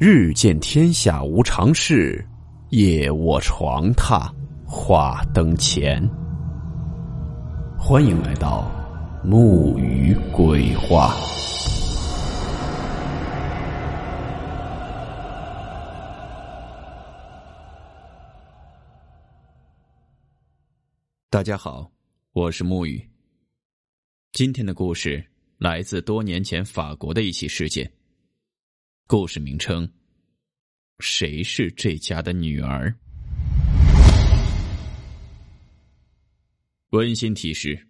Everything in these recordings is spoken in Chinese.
日见天下无常事，夜卧床榻话灯前。欢迎来到木鱼鬼话。大家好，我是木鱼。今天的故事来自多年前法国的一起事件。故事名称：谁是这家的女儿？温馨提示：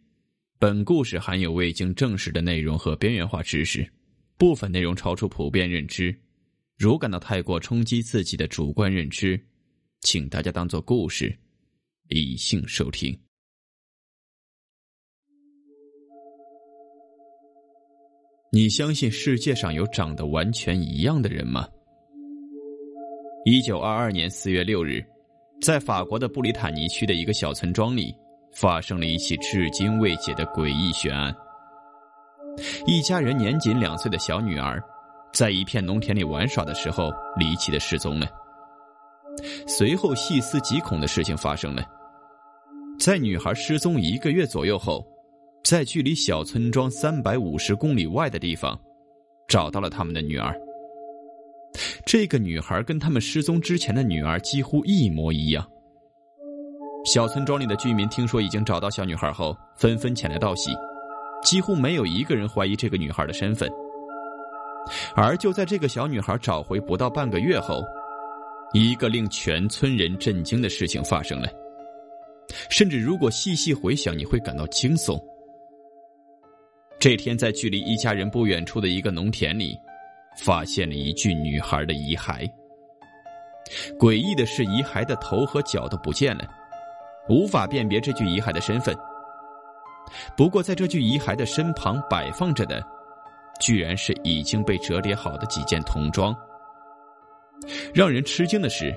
本故事含有未经证实的内容和边缘化知识，部分内容超出普遍认知。如感到太过冲击自己的主观认知，请大家当做故事，理性收听。你相信世界上有长得完全一样的人吗？一九二二年四月六日，在法国的布里塔尼区的一个小村庄里，发生了一起至今未解的诡异悬案。一家人年仅两岁的小女儿，在一片农田里玩耍的时候，离奇的失踪了。随后，细思极恐的事情发生了。在女孩失踪一个月左右后。在距离小村庄三百五十公里外的地方，找到了他们的女儿。这个女孩跟他们失踪之前的女儿几乎一模一样。小村庄里的居民听说已经找到小女孩后，纷纷前来道喜，几乎没有一个人怀疑这个女孩的身份。而就在这个小女孩找回不到半个月后，一个令全村人震惊的事情发生了。甚至如果细细回想，你会感到惊悚。这天，在距离一家人不远处的一个农田里，发现了一具女孩的遗骸。诡异的是，遗骸的头和脚都不见了，无法辨别这具遗骸的身份。不过，在这具遗骸的身旁摆放着的，居然是已经被折叠好的几件童装。让人吃惊的是，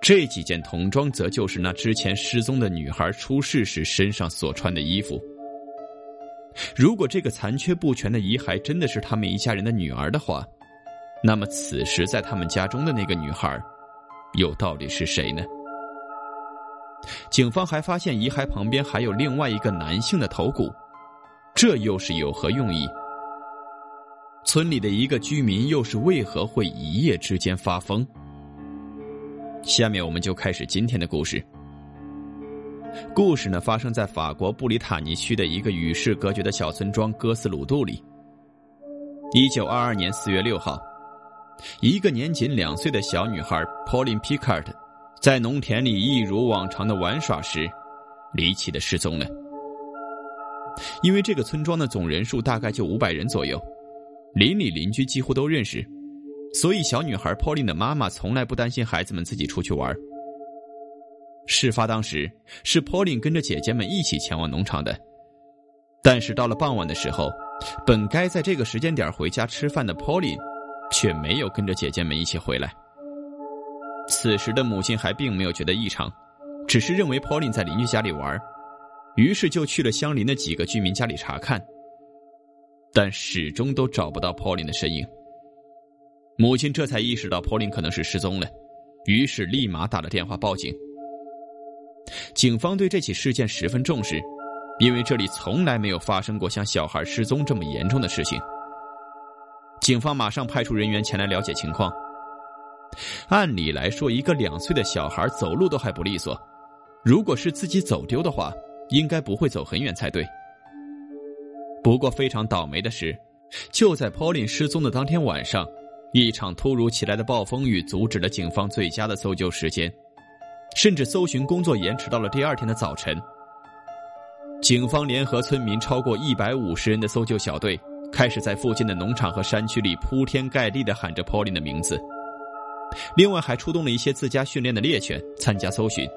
这几件童装则就是那之前失踪的女孩出事时身上所穿的衣服。如果这个残缺不全的遗骸真的是他们一家人的女儿的话，那么此时在他们家中的那个女孩，又到底是谁呢？警方还发现遗骸旁边还有另外一个男性的头骨，这又是有何用意？村里的一个居民又是为何会一夜之间发疯？下面我们就开始今天的故事。故事呢，发生在法国布里塔尼区的一个与世隔绝的小村庄哥斯鲁杜里。一九二二年四月六号，一个年仅两岁的小女孩 Pauline Picard，在农田里一如往常的玩耍时，离奇的失踪了。因为这个村庄的总人数大概就五百人左右，邻里邻居几乎都认识，所以小女孩 Pauline 的妈妈从来不担心孩子们自己出去玩。事发当时是 Pauline 跟着姐姐们一起前往农场的，但是到了傍晚的时候，本该在这个时间点回家吃饭的 Pauline，却没有跟着姐姐们一起回来。此时的母亲还并没有觉得异常，只是认为 Pauline 在邻居家里玩，于是就去了相邻的几个居民家里查看，但始终都找不到 Pauline 的身影。母亲这才意识到 Pauline 可能是失踪了，于是立马打了电话报警。警方对这起事件十分重视，因为这里从来没有发生过像小孩失踪这么严重的事情。警方马上派出人员前来了解情况。按理来说，一个两岁的小孩走路都还不利索，如果是自己走丢的话，应该不会走很远才对。不过非常倒霉的是，就在 Pauline 失踪的当天晚上，一场突如其来的暴风雨阻止了警方最佳的搜救时间。甚至搜寻工作延迟到了第二天的早晨。警方联合村民超过一百五十人的搜救小队，开始在附近的农场和山区里铺天盖地的喊着 Pauline 的名字。另外，还出动了一些自家训练的猎犬参加搜寻。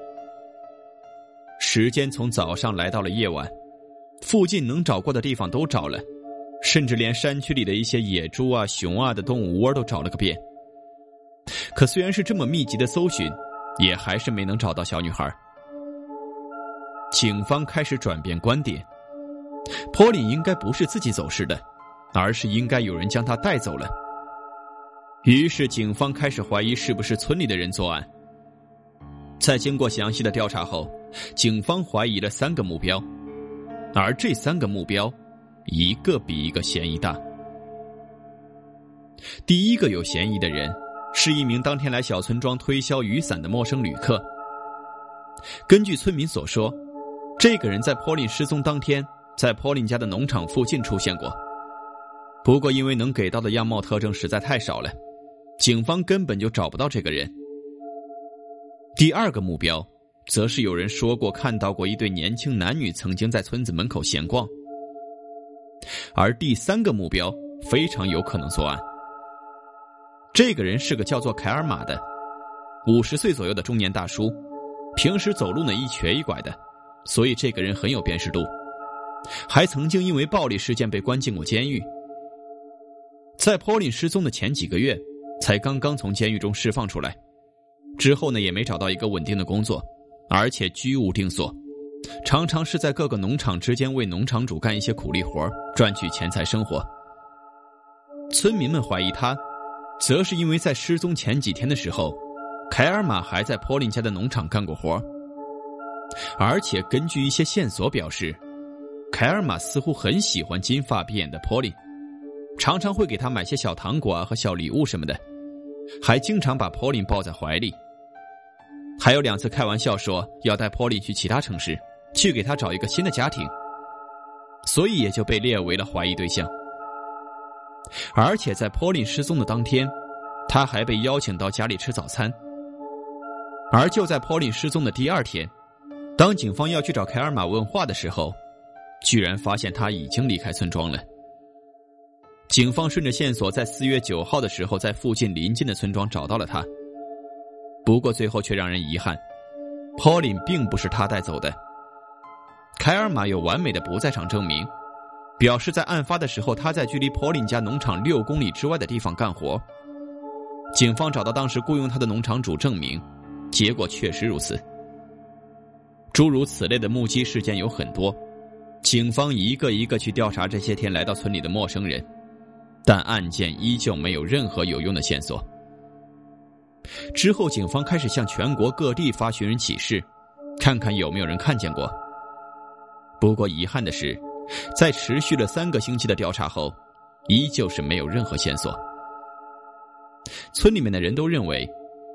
时间从早上来到了夜晚，附近能找过的地方都找了，甚至连山区里的一些野猪啊、熊啊的动物窝都找了个遍。可虽然是这么密集的搜寻，也还是没能找到小女孩。警方开始转变观点，波莉应该不是自己走失的，而是应该有人将她带走了。于是警方开始怀疑是不是村里的人作案。在经过详细的调查后，警方怀疑了三个目标，而这三个目标，一个比一个嫌疑大。第一个有嫌疑的人，是一名当天来小村庄推销雨伞的陌生旅客。根据村民所说，这个人在 Paulin 失踪当天，在 Paulin 家的农场附近出现过。不过，因为能给到的样貌特征实在太少了，警方根本就找不到这个人。第二个目标，则是有人说过看到过一对年轻男女曾经在村子门口闲逛。而第三个目标非常有可能作案。这个人是个叫做凯尔玛的，五十岁左右的中年大叔，平时走路呢一瘸一拐的，所以这个人很有辨识度，还曾经因为暴力事件被关进过监狱。在 Paulin 失踪的前几个月，才刚刚从监狱中释放出来。之后呢，也没找到一个稳定的工作，而且居无定所，常常是在各个农场之间为农场主干一些苦力活，赚取钱财生活。村民们怀疑他，则是因为在失踪前几天的时候，凯尔玛还在波林家的农场干过活，而且根据一些线索表示，凯尔玛似乎很喜欢金发碧眼的波林，常常会给他买些小糖果啊和小礼物什么的，还经常把波林抱在怀里。还有两次开玩笑说要带波琳去其他城市，去给他找一个新的家庭，所以也就被列为了怀疑对象。而且在 Polly 失踪的当天，他还被邀请到家里吃早餐。而就在 Polly 失踪的第二天，当警方要去找凯尔玛问话的时候，居然发现他已经离开村庄了。警方顺着线索，在四月九号的时候，在附近邻近的村庄找到了他。不过最后却让人遗憾，Pauline 并不是他带走的。凯尔玛有完美的不在场证明，表示在案发的时候他在距离 Pauline 家农场六公里之外的地方干活。警方找到当时雇佣他的农场主证明，结果确实如此。诸如此类的目击事件有很多，警方一个一个去调查这些天来到村里的陌生人，但案件依旧没有任何有用的线索。之后，警方开始向全国各地发寻人启事，看看有没有人看见过。不过，遗憾的是，在持续了三个星期的调查后，依旧是没有任何线索。村里面的人都认为，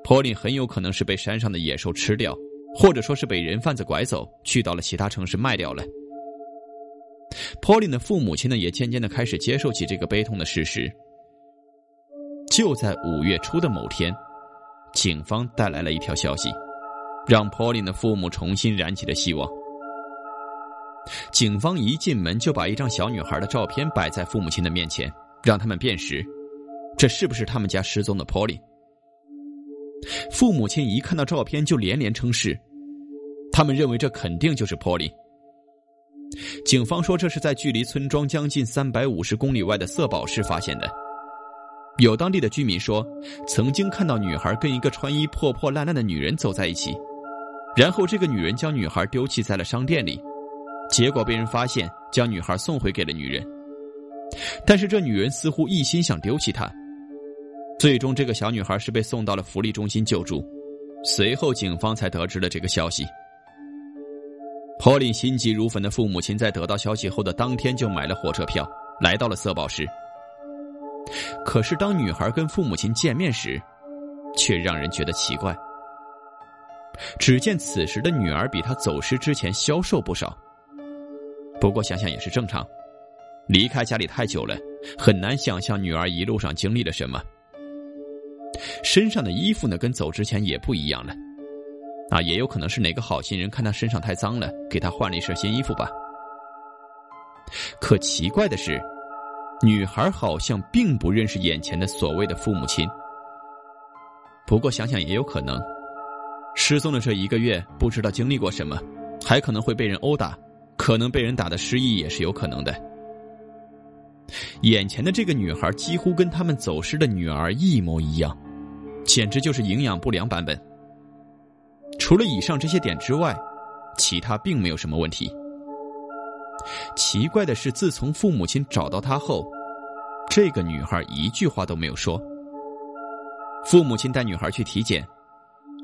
波林很有可能是被山上的野兽吃掉，或者说是被人贩子拐走，去到了其他城市卖掉了。波林的父母亲呢，也渐渐的开始接受起这个悲痛的事实。就在五月初的某天。警方带来了一条消息，让 Pauline 的父母重新燃起了希望。警方一进门就把一张小女孩的照片摆在父母亲的面前，让他们辨识，这是不是他们家失踪的 Pauline？父母亲一看到照片就连连称是，他们认为这肯定就是 Pauline。警方说这是在距离村庄将近三百五十公里外的色宝市发现的。有当地的居民说，曾经看到女孩跟一个穿衣破破烂烂的女人走在一起，然后这个女人将女孩丢弃在了商店里，结果被人发现，将女孩送回给了女人。但是这女人似乎一心想丢弃她，最终这个小女孩是被送到了福利中心救助，随后警方才得知了这个消息。波琳心急如焚的父母亲在得到消息后的当天就买了火车票，来到了色宝市。可是，当女孩跟父母亲见面时，却让人觉得奇怪。只见此时的女儿比她走失之前消瘦不少。不过想想也是正常，离开家里太久了，很难想象女儿一路上经历了什么。身上的衣服呢，跟走之前也不一样了。啊，也有可能是哪个好心人看她身上太脏了，给她换了一身新衣服吧。可奇怪的是。女孩好像并不认识眼前的所谓的父母亲。不过想想也有可能，失踪的这一个月不知道经历过什么，还可能会被人殴打，可能被人打的失忆也是有可能的。眼前的这个女孩几乎跟他们走失的女儿一模一样，简直就是营养不良版本。除了以上这些点之外，其他并没有什么问题。奇怪的是，自从父母亲找到她后，这个女孩一句话都没有说，父母亲带女孩去体检，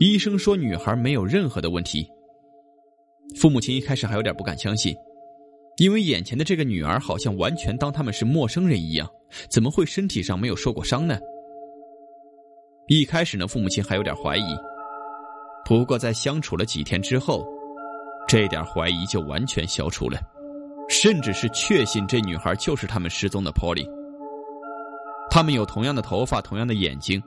医生说女孩没有任何的问题。父母亲一开始还有点不敢相信，因为眼前的这个女儿好像完全当他们是陌生人一样，怎么会身体上没有受过伤呢？一开始呢，父母亲还有点怀疑，不过在相处了几天之后，这点怀疑就完全消除了，甚至是确信这女孩就是他们失踪的 Polly。他们有同样的头发，同样的眼睛。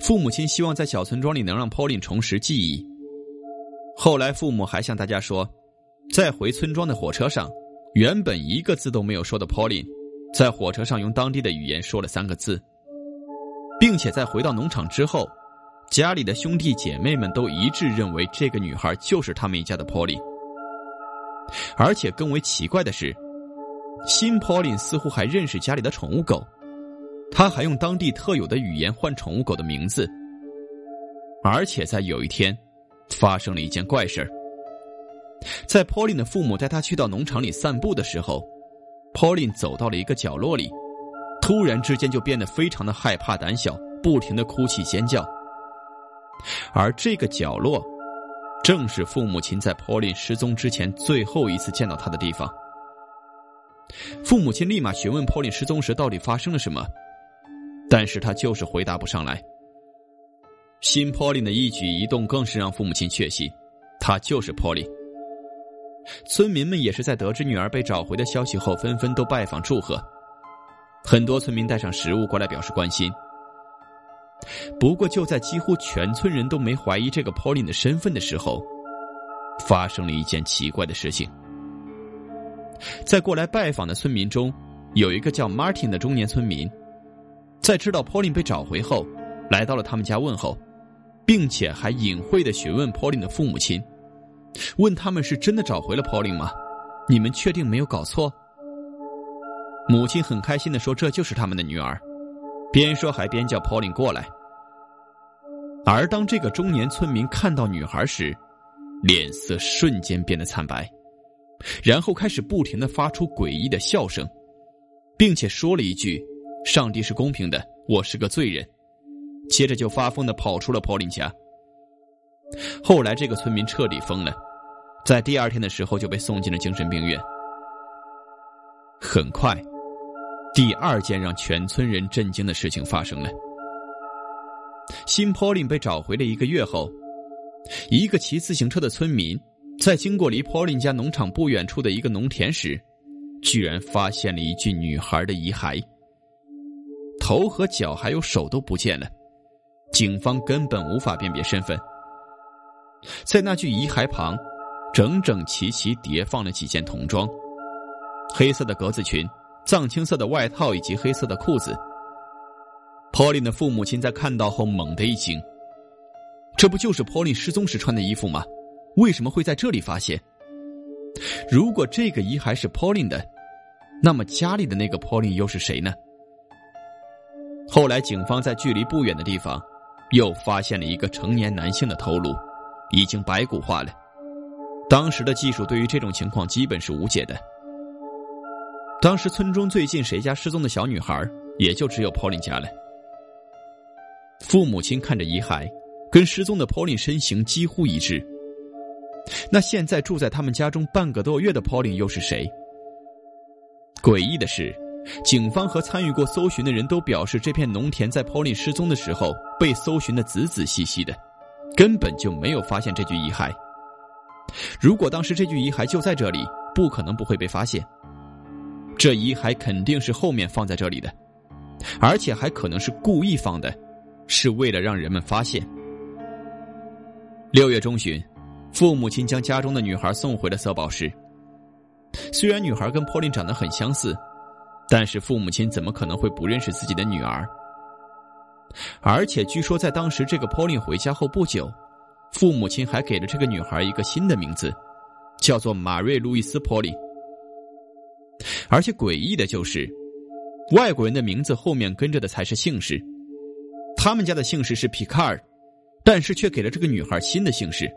父母亲希望在小村庄里能让 Pauline 重拾记忆。后来，父母还向大家说，在回村庄的火车上，原本一个字都没有说的 Pauline，在火车上用当地的语言说了三个字，并且在回到农场之后，家里的兄弟姐妹们都一致认为这个女孩就是他们一家的 Pauline。而且更为奇怪的是，新 Pauline 似乎还认识家里的宠物狗。他还用当地特有的语言唤宠物狗的名字，而且在有一天，发生了一件怪事在 Pauline 的父母带他去到农场里散步的时候，Pauline 走到了一个角落里，突然之间就变得非常的害怕、胆小，不停的哭泣尖叫。而这个角落，正是父母亲在 Pauline 失踪之前最后一次见到他的地方。父母亲立马询问 Pauline 失踪时到底发生了什么。但是他就是回答不上来。新 Pauline 的一举一动更是让父母亲确信，他就是 Pauline。村民们也是在得知女儿被找回的消息后，纷纷都拜访祝贺，很多村民带上食物过来表示关心。不过，就在几乎全村人都没怀疑这个 Pauline 的身份的时候，发生了一件奇怪的事情。在过来拜访的村民中，有一个叫 Martin 的中年村民。在知道 Pauline 被找回后，来到了他们家问候，并且还隐晦的询问 Pauline 的父母亲，问他们是真的找回了 Pauline 吗？你们确定没有搞错？母亲很开心的说：“这就是他们的女儿。”边说还边叫 Pauline 过来。而当这个中年村民看到女孩时，脸色瞬间变得惨白，然后开始不停的发出诡异的笑声，并且说了一句。上帝是公平的，我是个罪人。接着就发疯的跑出了 Pauline 家。后来这个村民彻底疯了，在第二天的时候就被送进了精神病院。很快，第二件让全村人震惊的事情发生了。新 Pauline 被找回了一个月后，一个骑自行车的村民在经过离 Pauline 家农场不远处的一个农田时，居然发现了一具女孩的遗骸。头和脚还有手都不见了，警方根本无法辨别身份。在那具遗骸旁，整整齐齐叠放了几件童装：黑色的格子裙、藏青色的外套以及黑色的裤子。Pauline 的父母亲在看到后猛地一惊：“这不就是 Pauline 失踪时穿的衣服吗？为什么会在这里发现？如果这个遗骸是 Pauline 的，那么家里的那个 Pauline 又是谁呢？”后来，警方在距离不远的地方，又发现了一个成年男性的头颅，已经白骨化了。当时的技术对于这种情况基本是无解的。当时村中最近谁家失踪的小女孩，也就只有 Pauline 家了。父母亲看着遗骸，跟失踪的 Pauline 身形几乎一致。那现在住在他们家中半个多月的 Pauline 又是谁？诡异的是。警方和参与过搜寻的人都表示，这片农田在 Paulin 失踪的时候被搜寻的仔仔细细的，根本就没有发现这具遗骸。如果当时这具遗骸就在这里，不可能不会被发现。这遗骸肯定是后面放在这里的，而且还可能是故意放的，是为了让人们发现。六月中旬，父母亲将家中的女孩送回了色宝市。虽然女孩跟 Paulin 长得很相似。但是父母亲怎么可能会不认识自己的女儿？而且据说在当时这个 Pauline 回家后不久，父母亲还给了这个女孩一个新的名字，叫做马瑞路易斯 Pauline。而且诡异的就是，外国人的名字后面跟着的才是姓氏，他们家的姓氏是皮卡尔，但是却给了这个女孩新的姓氏。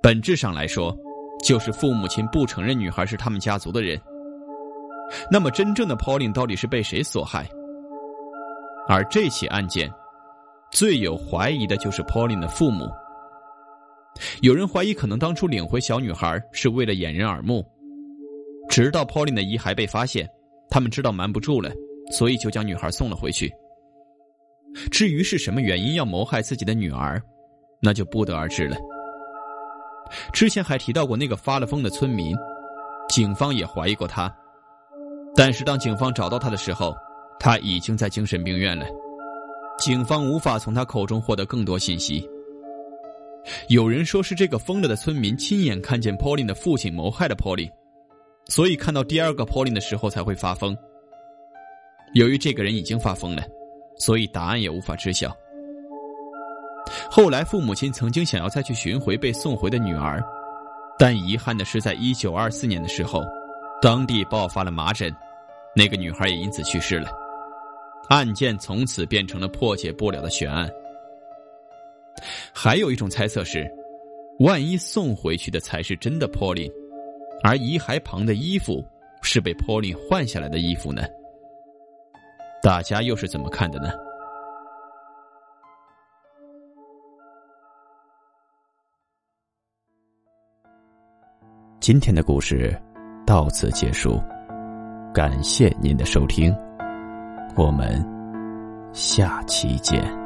本质上来说，就是父母亲不承认女孩是他们家族的人。那么，真正的 Pauline 到底是被谁所害？而这起案件，最有怀疑的就是 Pauline 的父母。有人怀疑，可能当初领回小女孩是为了掩人耳目，直到 Pauline 的遗骸被发现，他们知道瞒不住了，所以就将女孩送了回去。至于是什么原因要谋害自己的女儿，那就不得而知了。之前还提到过那个发了疯的村民，警方也怀疑过他，但是当警方找到他的时候，他已经在精神病院了，警方无法从他口中获得更多信息。有人说是这个疯了的村民亲眼看见 Pauline 的父亲谋害了 Pauline，所以看到第二个 Pauline 的时候才会发疯。由于这个人已经发疯了，所以答案也无法知晓。后来父母亲曾经想要再去寻回被送回的女儿，但遗憾的是，在一九二四年的时候，当地爆发了麻疹，那个女孩也因此去世了，案件从此变成了破解不了的悬案。还有一种猜测是，万一送回去的才是真的 Pauline，而遗骸旁的衣服是被 Pauline 换下来的衣服呢？大家又是怎么看的呢？今天的故事到此结束，感谢您的收听，我们下期见。